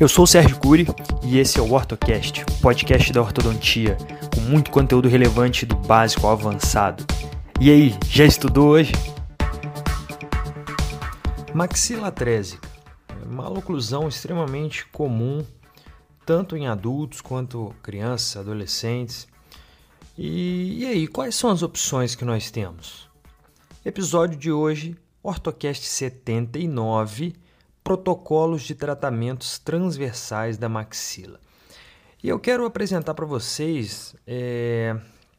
Eu sou o Sérgio Cury e esse é o OrtoCast, podcast da ortodontia, com muito conteúdo relevante do básico ao avançado. E aí, já estudou hoje? Maxila trésica é uma oclusão extremamente comum, tanto em adultos quanto crianças, adolescentes. E, e aí, quais são as opções que nós temos? Episódio de hoje, OrtoCast 79, protocolos de tratamentos transversais da maxila. E eu quero apresentar para vocês é,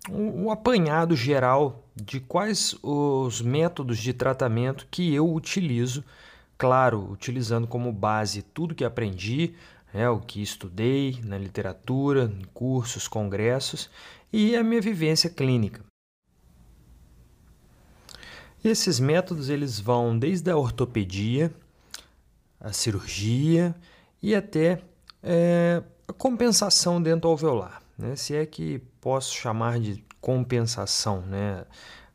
um, um, apanhado geral de quais os métodos de tratamento que eu utilizo, claro, utilizando como base tudo que aprendi, é, o que estudei na literatura, em cursos, congressos e a minha vivência clínica. Esses métodos eles vão desde a ortopedia, a cirurgia e até é, a compensação dental-alveolar, né? se é que posso chamar de compensação. Né?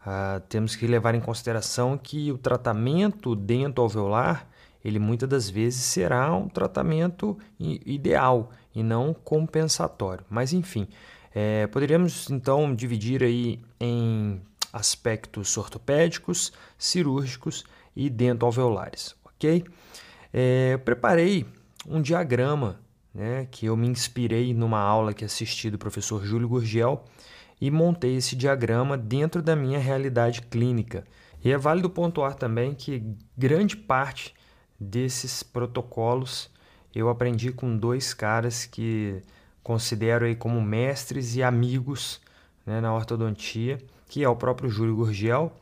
Ah, temos que levar em consideração que o tratamento dental-alveolar ele muitas das vezes será um tratamento ideal e não compensatório. Mas enfim, é, poderíamos então dividir aí em aspectos ortopédicos, cirúrgicos e dental-alveolares, ok? É, eu preparei um diagrama né, que eu me inspirei numa aula que assisti do professor Júlio Gurgel e montei esse diagrama dentro da minha realidade clínica. E é válido pontuar também que grande parte desses protocolos eu aprendi com dois caras que considero aí como mestres e amigos né, na ortodontia, que é o próprio Júlio Gurgel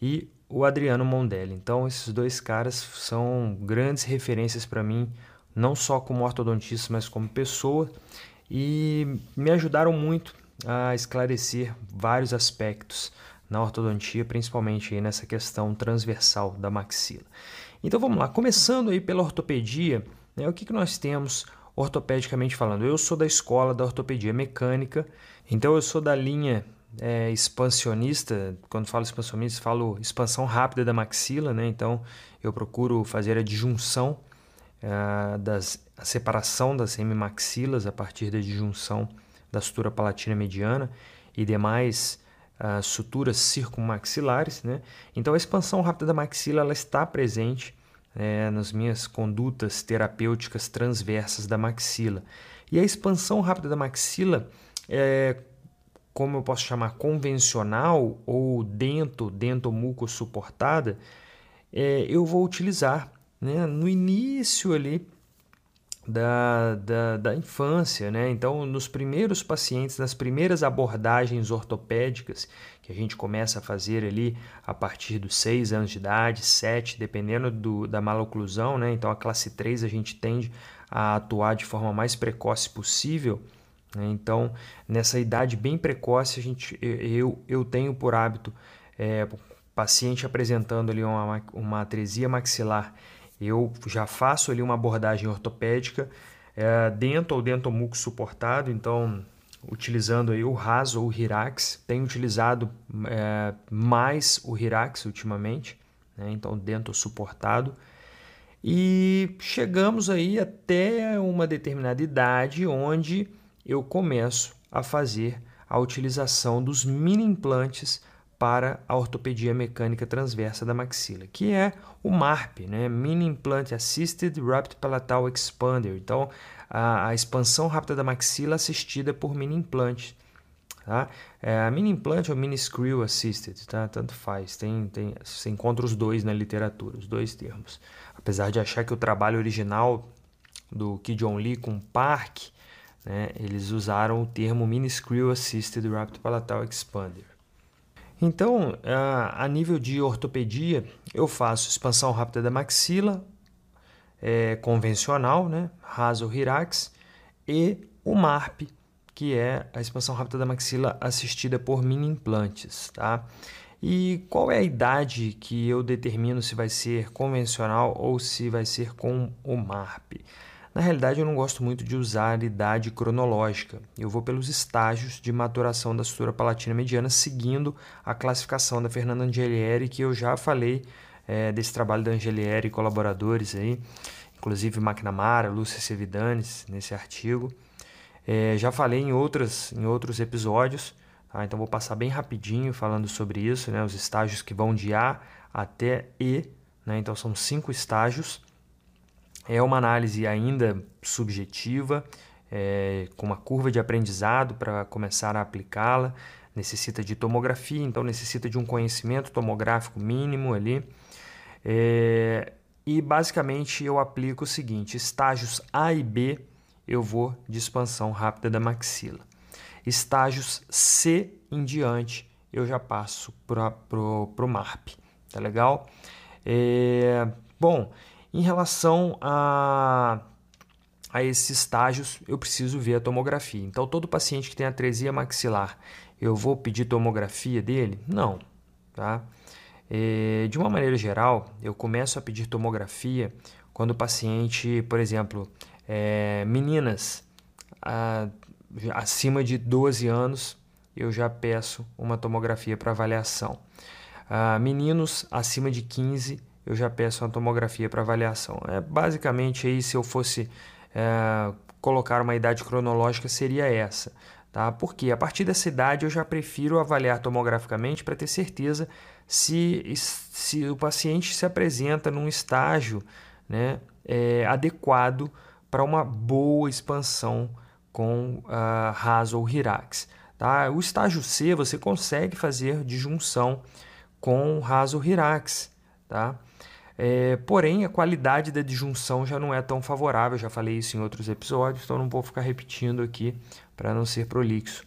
e o Adriano Mondelli. Então, esses dois caras são grandes referências para mim, não só como ortodontista, mas como pessoa, e me ajudaram muito a esclarecer vários aspectos na ortodontia, principalmente aí nessa questão transversal da maxila. Então vamos lá, começando aí pela ortopedia, né, o que, que nós temos ortopedicamente falando? Eu sou da escola da ortopedia mecânica, então eu sou da linha é, expansionista, quando falo expansionista, falo expansão rápida da maxila, né? Então eu procuro fazer a disjunção, é, das, a separação das hemimaxilas a partir da disjunção da sutura palatina mediana e demais uh, suturas circunmaxilares, né? Então a expansão rápida da maxila ela está presente é, nas minhas condutas terapêuticas transversas da maxila. E a expansão rápida da maxila é como eu posso chamar, convencional ou dento, dentomuco suportada, é, eu vou utilizar né, no início ali da, da, da infância, né? Então, nos primeiros pacientes, nas primeiras abordagens ortopédicas, que a gente começa a fazer ali a partir dos 6 anos de idade, 7, dependendo do, da maloclusão, né? Então, a classe 3 a gente tende a atuar de forma mais precoce possível? Então, nessa idade bem precoce, a gente, eu, eu tenho por hábito, é, paciente apresentando ali uma, uma atresia maxilar, eu já faço ali uma abordagem ortopédica é, dento ou dentomuco suportado, então utilizando aí o RAS ou o Hirax, tenho utilizado é, mais o Hirax ultimamente, né? então dento suportado, e chegamos aí até uma determinada idade onde eu começo a fazer a utilização dos mini implantes para a ortopedia mecânica transversa da maxila, que é o MARP, né? Mini Implant Assisted Rapid Palatal Expander. Então, a, a expansão rápida da maxila assistida por mini implantes. Tá? É, a mini implant ou mini screw assisted, tá? tanto faz. Tem, tem, você encontra os dois na literatura, os dois termos. Apesar de achar que o trabalho original do Ki John Lee com Park né, eles usaram o termo Mini Screw Assisted Rapid Palatal Expander. Então, a nível de ortopedia, eu faço expansão rápida da maxila, é, convencional, né, raso Hirax, e o MARP, que é a expansão rápida da maxila assistida por mini implantes. Tá? E qual é a idade que eu determino se vai ser convencional ou se vai ser com o MARP? Na realidade, eu não gosto muito de usar idade cronológica. Eu vou pelos estágios de maturação da sutura palatina mediana, seguindo a classificação da Fernanda Angelieri, que eu já falei é, desse trabalho da Angelieri e colaboradores aí. inclusive McNamara, Lúcia Sevidanes, nesse artigo. É, já falei em, outras, em outros episódios, tá? então vou passar bem rapidinho falando sobre isso, né? os estágios que vão de A até E, né? então são cinco estágios. É uma análise ainda subjetiva, é, com uma curva de aprendizado para começar a aplicá-la. Necessita de tomografia, então necessita de um conhecimento tomográfico mínimo ali. É, e basicamente eu aplico o seguinte: estágios A e B eu vou de expansão rápida da maxila. Estágios C em diante eu já passo para o MARP. Tá legal? É, bom, em relação a, a esses estágios, eu preciso ver a tomografia. Então, todo paciente que tem atresia maxilar, eu vou pedir tomografia dele? Não. Tá? É, de uma maneira geral, eu começo a pedir tomografia quando o paciente, por exemplo, é, meninas a, acima de 12 anos, eu já peço uma tomografia para avaliação. Uh, meninos acima de 15, eu já peço uma tomografia para avaliação. É, basicamente, aí, se eu fosse é, colocar uma idade cronológica, seria essa. Tá? Porque a partir dessa idade eu já prefiro avaliar tomograficamente para ter certeza se, se o paciente se apresenta num estágio né, é, adequado para uma boa expansão com uh, ou hirax. Tá? O estágio C você consegue fazer disjunção com raso hirax. Tá? É, porém, a qualidade da disjunção já não é tão favorável, já falei isso em outros episódios, então não vou ficar repetindo aqui para não ser prolixo.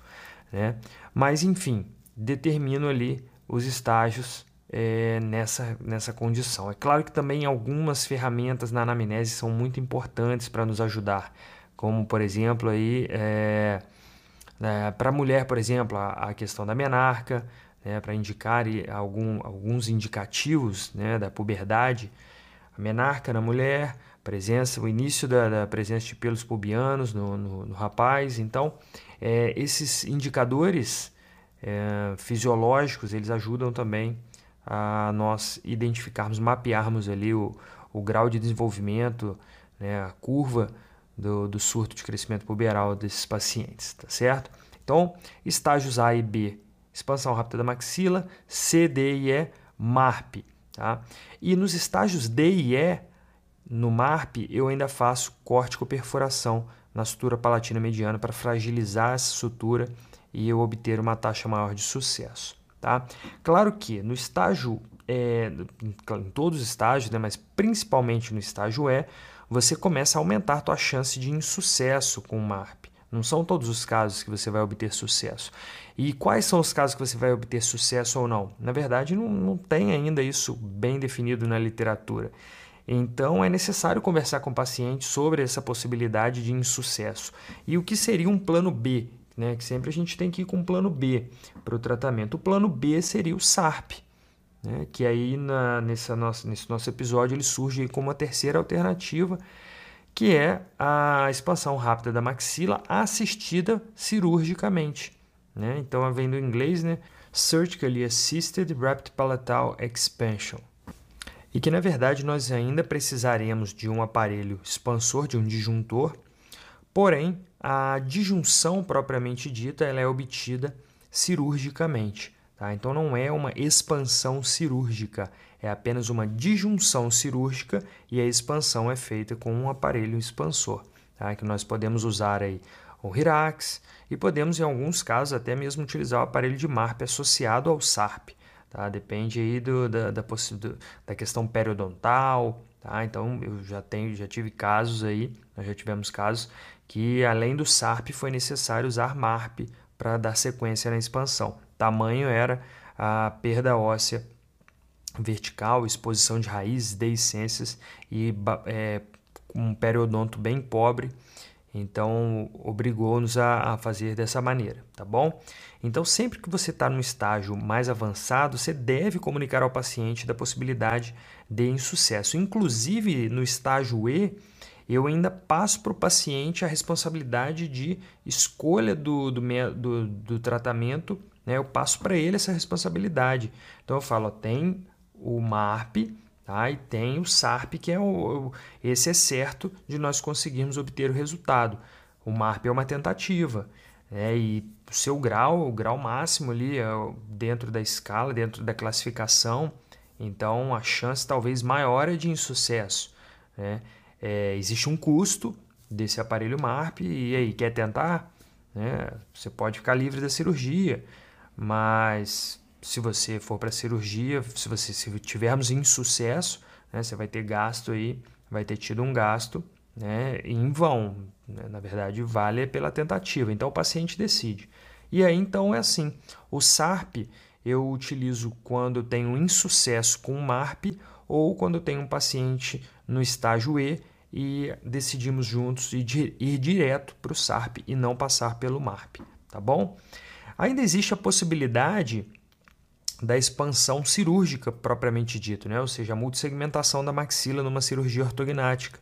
Né? Mas, enfim, determino ali os estágios é, nessa, nessa condição. É claro que também algumas ferramentas na anamnese são muito importantes para nos ajudar, como, por exemplo, aí, é, é, para a mulher, por exemplo, a, a questão da menarca, né, para indicar algum, alguns indicativos né, da puberdade, a menarca na mulher, presença, o início da, da presença de pelos pubianos no, no, no rapaz. Então, é, esses indicadores é, fisiológicos, eles ajudam também a nós identificarmos, mapearmos ali o, o grau de desenvolvimento, né, a curva do, do surto de crescimento puberal desses pacientes, tá certo? Então, estágios A e B expansão rápida da maxila, C, D e E, MARP. Tá? E nos estágios D e E, no MARP, eu ainda faço corte com perfuração na sutura palatina mediana para fragilizar essa sutura e eu obter uma taxa maior de sucesso. Tá? Claro que no estágio, é, em todos os estágios, né, mas principalmente no estágio E, você começa a aumentar a tua chance de insucesso com o MARP. Não são todos os casos que você vai obter sucesso. E quais são os casos que você vai obter sucesso ou não? Na verdade, não, não tem ainda isso bem definido na literatura. Então, é necessário conversar com o paciente sobre essa possibilidade de insucesso. E o que seria um plano B? Né? Que sempre a gente tem que ir com um plano B para o tratamento. O plano B seria o SARP, né? que aí na, nessa nossa, nesse nosso episódio ele surge como uma terceira alternativa que é a expansão rápida da maxila assistida cirurgicamente. Né? Então, vem do inglês, né? Surgically Assisted Rapid Palatal Expansion. E que, na verdade, nós ainda precisaremos de um aparelho expansor, de um disjuntor, porém, a disjunção propriamente dita ela é obtida cirurgicamente. Tá? Então, não é uma expansão cirúrgica, é apenas uma disjunção cirúrgica e a expansão é feita com um aparelho expansor, tá? que nós podemos usar aí o Hirax e podemos, em alguns casos, até mesmo utilizar o aparelho de MARP associado ao SARP. Tá? Depende aí do, da, da, da questão periodontal. Tá? Então, eu já, tenho, já tive casos aí, nós já tivemos casos que, além do SARP, foi necessário usar MARP para dar sequência na expansão. Tamanho era a perda óssea vertical, exposição de raízes, deiscências e é, um periodonto bem pobre. Então, obrigou-nos a, a, fazer dessa maneira, tá bom? Então, sempre que você está no estágio mais avançado, você deve comunicar ao paciente da possibilidade de insucesso. Inclusive, no estágio E, eu ainda passo para o paciente a responsabilidade de escolha do, do, do, do tratamento, né? eu passo para ele essa responsabilidade. Então, eu falo, ó, tem o MARP, Tá? E tem o SARP, que é o, esse é certo de nós conseguirmos obter o resultado. O MARP é uma tentativa. Né? E o seu grau, o grau máximo ali é dentro da escala, dentro da classificação, então a chance talvez maior é de insucesso. Né? É, existe um custo desse aparelho MARP e aí, quer tentar? Né? Você pode ficar livre da cirurgia, mas se você for para cirurgia, se você se tivermos insucesso, né, você vai ter gasto aí, vai ter tido um gasto né, em vão. Né? Na verdade, vale pela tentativa. Então o paciente decide. E aí então é assim: o SARP eu utilizo quando tenho insucesso com o MARP ou quando tenho um paciente no estágio E e decidimos juntos ir, ir direto para o SARP e não passar pelo MARP, tá bom? Ainda existe a possibilidade da expansão cirúrgica propriamente dito, né? ou seja, a multissegmentação da maxila numa cirurgia ortognática.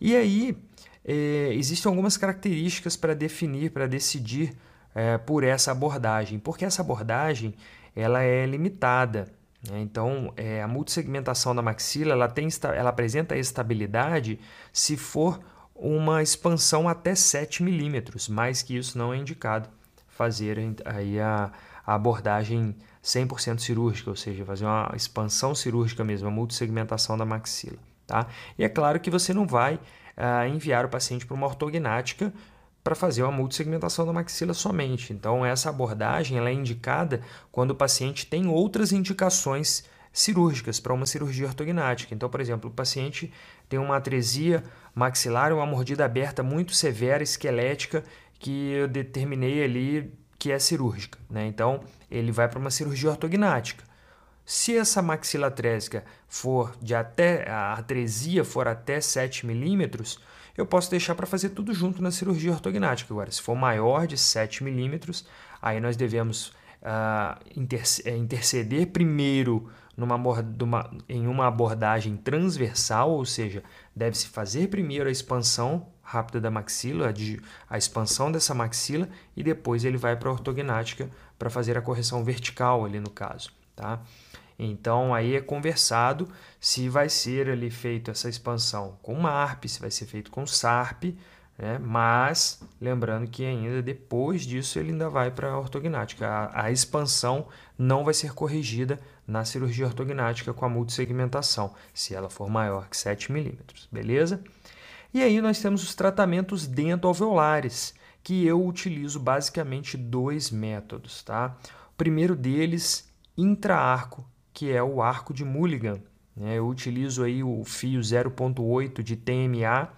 E aí é, existem algumas características para definir, para decidir é, por essa abordagem, porque essa abordagem ela é limitada. Né? Então, é, a multissegmentação da maxila ela, tem, ela apresenta estabilidade se for uma expansão até 7 milímetros, mais que isso não é indicado fazer aí a, a abordagem 100% cirúrgica, ou seja, fazer uma expansão cirúrgica mesmo, a multissegmentação da maxila. Tá? E é claro que você não vai uh, enviar o paciente para uma ortognática para fazer uma multissegmentação da maxila somente. Então, essa abordagem é indicada quando o paciente tem outras indicações cirúrgicas para uma cirurgia ortognática. Então, por exemplo, o paciente tem uma atresia maxilar, uma mordida aberta muito severa, esquelética, que eu determinei ali que é cirúrgica. Né? Então, ele vai para uma cirurgia ortognática. Se essa maxila trésica for de até a atresia for até 7 milímetros, eu posso deixar para fazer tudo junto na cirurgia ortognática. Agora, se for maior de 7 milímetros, aí nós devemos uh, interceder primeiro numa, numa, em uma abordagem transversal, ou seja, deve-se fazer primeiro a expansão rápida da maxila, a, a expansão dessa maxila, e depois ele vai para a ortognática para fazer a correção vertical ali no caso. Tá? Então aí é conversado se vai ser ali feito essa expansão com MARP, se vai ser feito com SARP, né? mas lembrando que ainda depois disso ele ainda vai para a ortognática. A, a, expansão não vai ser corrigida na cirurgia ortognática com a multissegmentação, se ela for maior que 7 milímetros, beleza? E aí nós temos os tratamentos dentoalveolares, que eu utilizo basicamente dois métodos, tá? O primeiro deles, intraarco que é o arco de Mulligan. Né? Eu utilizo aí o fio 0.8 de TMA.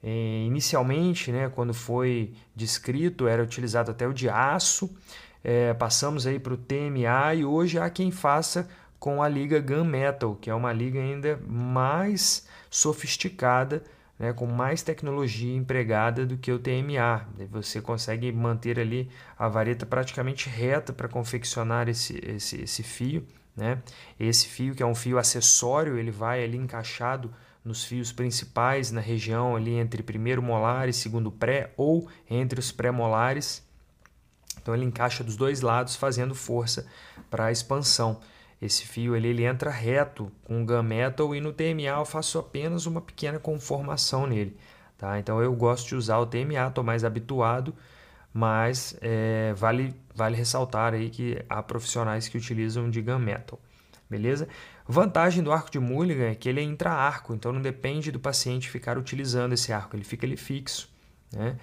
É, inicialmente, né, quando foi descrito, era utilizado até o de aço. É, passamos aí para o TMA e hoje há quem faça com a liga Gunmetal, que é uma liga ainda mais sofisticada, né, com mais tecnologia empregada do que o TMA. Você consegue manter ali a vareta praticamente reta para confeccionar esse, esse, esse fio. Né? Esse fio, que é um fio acessório, ele vai ali encaixado nos fios principais, na região ali entre primeiro molar e segundo pré, ou entre os pré-molares. Então ele encaixa dos dois lados, fazendo força para a expansão. Esse fio ele, ele entra reto com o gunmetal e no TMA eu faço apenas uma pequena conformação nele. Tá? Então eu gosto de usar o TMA, estou mais habituado, mas é, vale, vale ressaltar aí que há profissionais que utilizam de gunmetal, beleza? Vantagem do arco de Mulligan é que ele é intra-arco, então não depende do paciente ficar utilizando esse arco, ele fica ali fixo, né?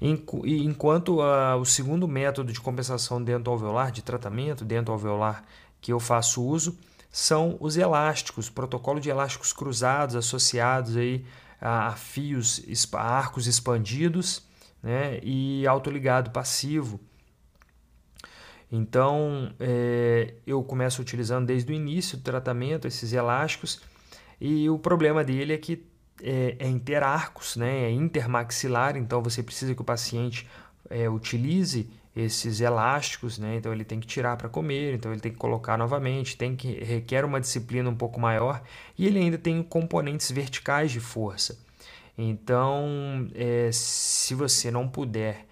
Enquanto uh, o segundo método de compensação dentro alveolar, de tratamento dentro alveolar que eu faço uso, são os elásticos, protocolo de elásticos cruzados associados aí a fios, a arcos expandidos, né, e autoligado passivo. Então, é, eu começo utilizando desde o início do tratamento esses elásticos e o problema dele é que é, é interarcos, né, é intermaxilar, então você precisa que o paciente é, utilize esses elásticos, né? Então ele tem que tirar para comer, então ele tem que colocar novamente, tem que requer uma disciplina um pouco maior e ele ainda tem componentes verticais de força. Então, é, se você não puder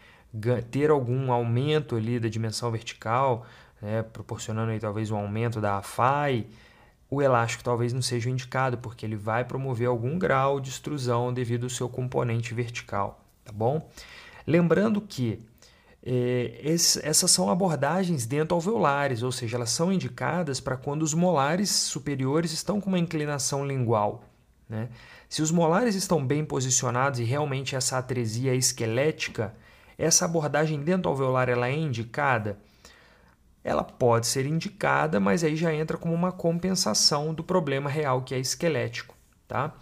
ter algum aumento ali da dimensão vertical, né, proporcionando aí talvez um aumento da AFAI, o elástico talvez não seja indicado, porque ele vai promover algum grau de extrusão devido ao seu componente vertical, tá bom? Lembrando que é, esse, essas são abordagens dento-alveolares, ou seja, elas são indicadas para quando os molares superiores estão com uma inclinação lingual. Né? Se os molares estão bem posicionados e realmente essa atresia é esquelética, essa abordagem dento-alveolar ela é indicada? Ela pode ser indicada, mas aí já entra como uma compensação do problema real que é esquelético. Tá?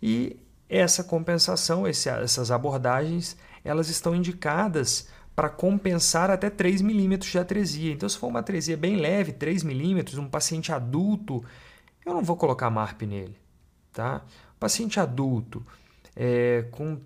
E essa compensação, esse, essas abordagens, elas estão indicadas para compensar até 3 milímetros de atresia. Então, se for uma atresia bem leve, 3 milímetros, um paciente adulto, eu não vou colocar MARP nele. Tá? Paciente adulto é, com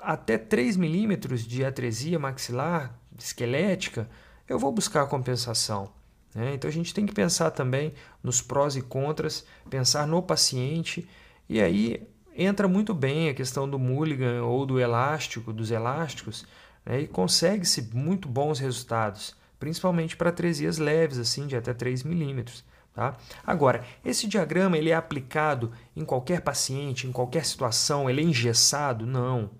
até 3 milímetros de atresia maxilar esquelética, eu vou buscar a compensação. Né? Então a gente tem que pensar também nos prós e contras, pensar no paciente, e aí entra muito bem a questão do mulligan ou do elástico, dos elásticos, né, e consegue-se muito bons resultados, principalmente para atresias leves, assim, de até 3 milímetros. Tá? Agora, esse diagrama ele é aplicado em qualquer paciente, em qualquer situação, ele é engessado? Não.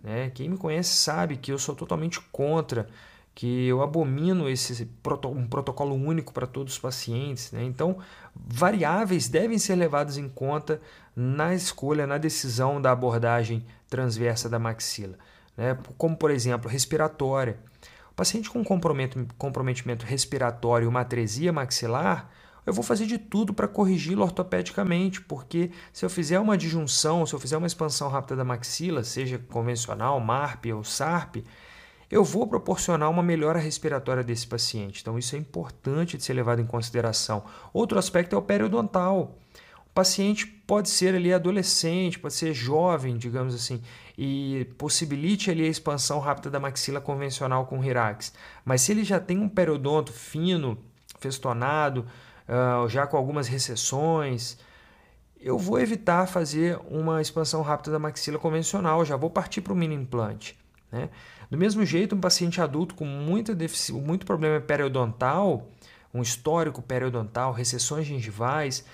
Né? Quem me conhece sabe que eu sou totalmente contra, que eu abomino esse um protocolo único para todos os pacientes. Né? Então, variáveis devem ser levadas em conta na escolha, na decisão da abordagem transversa da maxila né? como por exemplo respiratória. O paciente com comprometimento respiratório e uma atresia maxilar, eu vou fazer de tudo para corrigi-lo ortopedicamente, porque se eu fizer uma disjunção, se eu fizer uma expansão rápida da maxila, seja convencional, MARP ou SARP, eu vou proporcionar uma melhora respiratória desse paciente. Então, isso é importante de ser levado em consideração. Outro aspecto é o periodontal paciente pode ser ali adolescente, pode ser jovem, digamos assim, e possibilite ali a expansão rápida da maxila convencional com Hirax. Mas se ele já tem um periodonto fino, festonado, uh, já com algumas recessões, eu vou evitar fazer uma expansão rápida da maxila convencional, já vou partir para o mini implante. Né? Do mesmo jeito, um paciente adulto com muita muito problema periodontal, um histórico periodontal, recessões gengivais,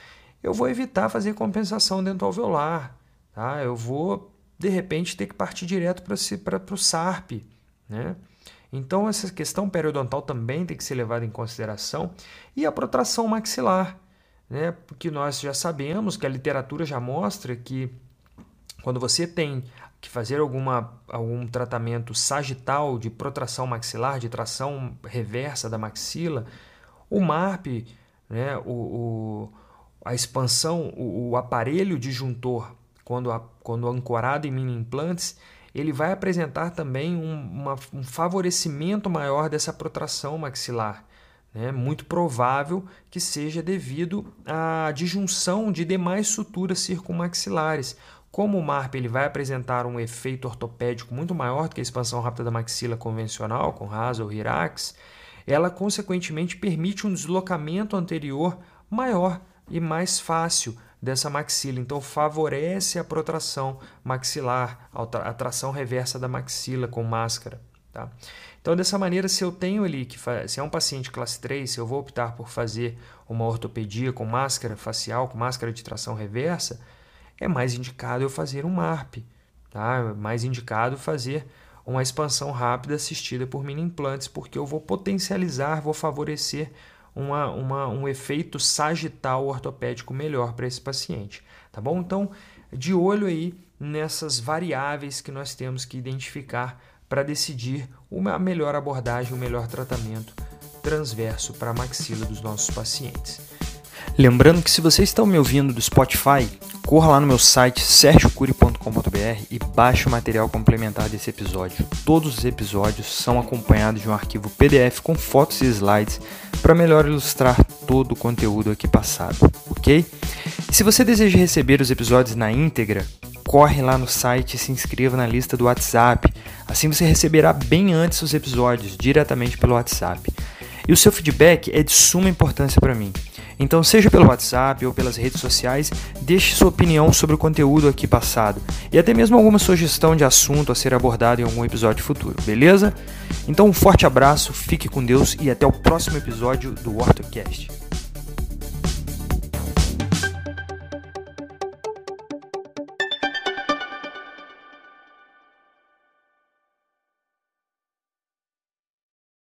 eu vou evitar fazer compensação dental alveolar. Tá? Eu vou, de repente, ter que partir direto para o SARP. Né? Então, essa questão periodontal também tem que ser levada em consideração. E a protração maxilar, né? porque nós já sabemos que a literatura já mostra que quando você tem que fazer alguma, algum tratamento sagital de protração maxilar, de tração reversa da maxila, o MARP, né, o, o a expansão, o, o aparelho disjuntor, quando, a, quando ancorado em mini implantes, ele vai apresentar também um, uma, um favorecimento maior dessa protração maxilar. É muito provável que seja devido à disjunção de demais suturas circunmaxilares. Como o MARP ele vai apresentar um efeito ortopédico muito maior do que a expansão rápida da maxila convencional, com RASA ou Hirax, ela consequentemente permite um deslocamento anterior maior e mais fácil dessa maxila. Então, favorece a protração maxilar, a tração reversa da maxila com máscara. Tá? Então, dessa maneira, se eu tenho ali, que se é um paciente classe 3, se eu vou optar por fazer uma ortopedia com máscara facial, com máscara de tração reversa, é mais indicado eu fazer um MARP. Tá? É mais indicado fazer uma expansão rápida assistida por mini implantes, porque eu vou potencializar, vou favorecer uma, uma, um efeito sagital ortopédico melhor para esse paciente. Tá bom? Então, de olho aí nessas variáveis que nós temos que identificar para decidir uma melhor abordagem, o um melhor tratamento transverso para a maxila dos nossos pacientes. Lembrando que se você está me ouvindo do Spotify, corra lá no meu site e baixe o material complementar desse episódio. Todos os episódios são acompanhados de um arquivo PDF com fotos e slides para melhor ilustrar todo o conteúdo aqui passado, ok? E se você deseja receber os episódios na íntegra, corre lá no site e se inscreva na lista do WhatsApp. Assim você receberá bem antes os episódios diretamente pelo WhatsApp. E o seu feedback é de suma importância para mim. Então, seja pelo WhatsApp ou pelas redes sociais, deixe sua opinião sobre o conteúdo aqui passado e até mesmo alguma sugestão de assunto a ser abordado em algum episódio futuro, beleza? Então, um forte abraço, fique com Deus e até o próximo episódio do OrtoCast.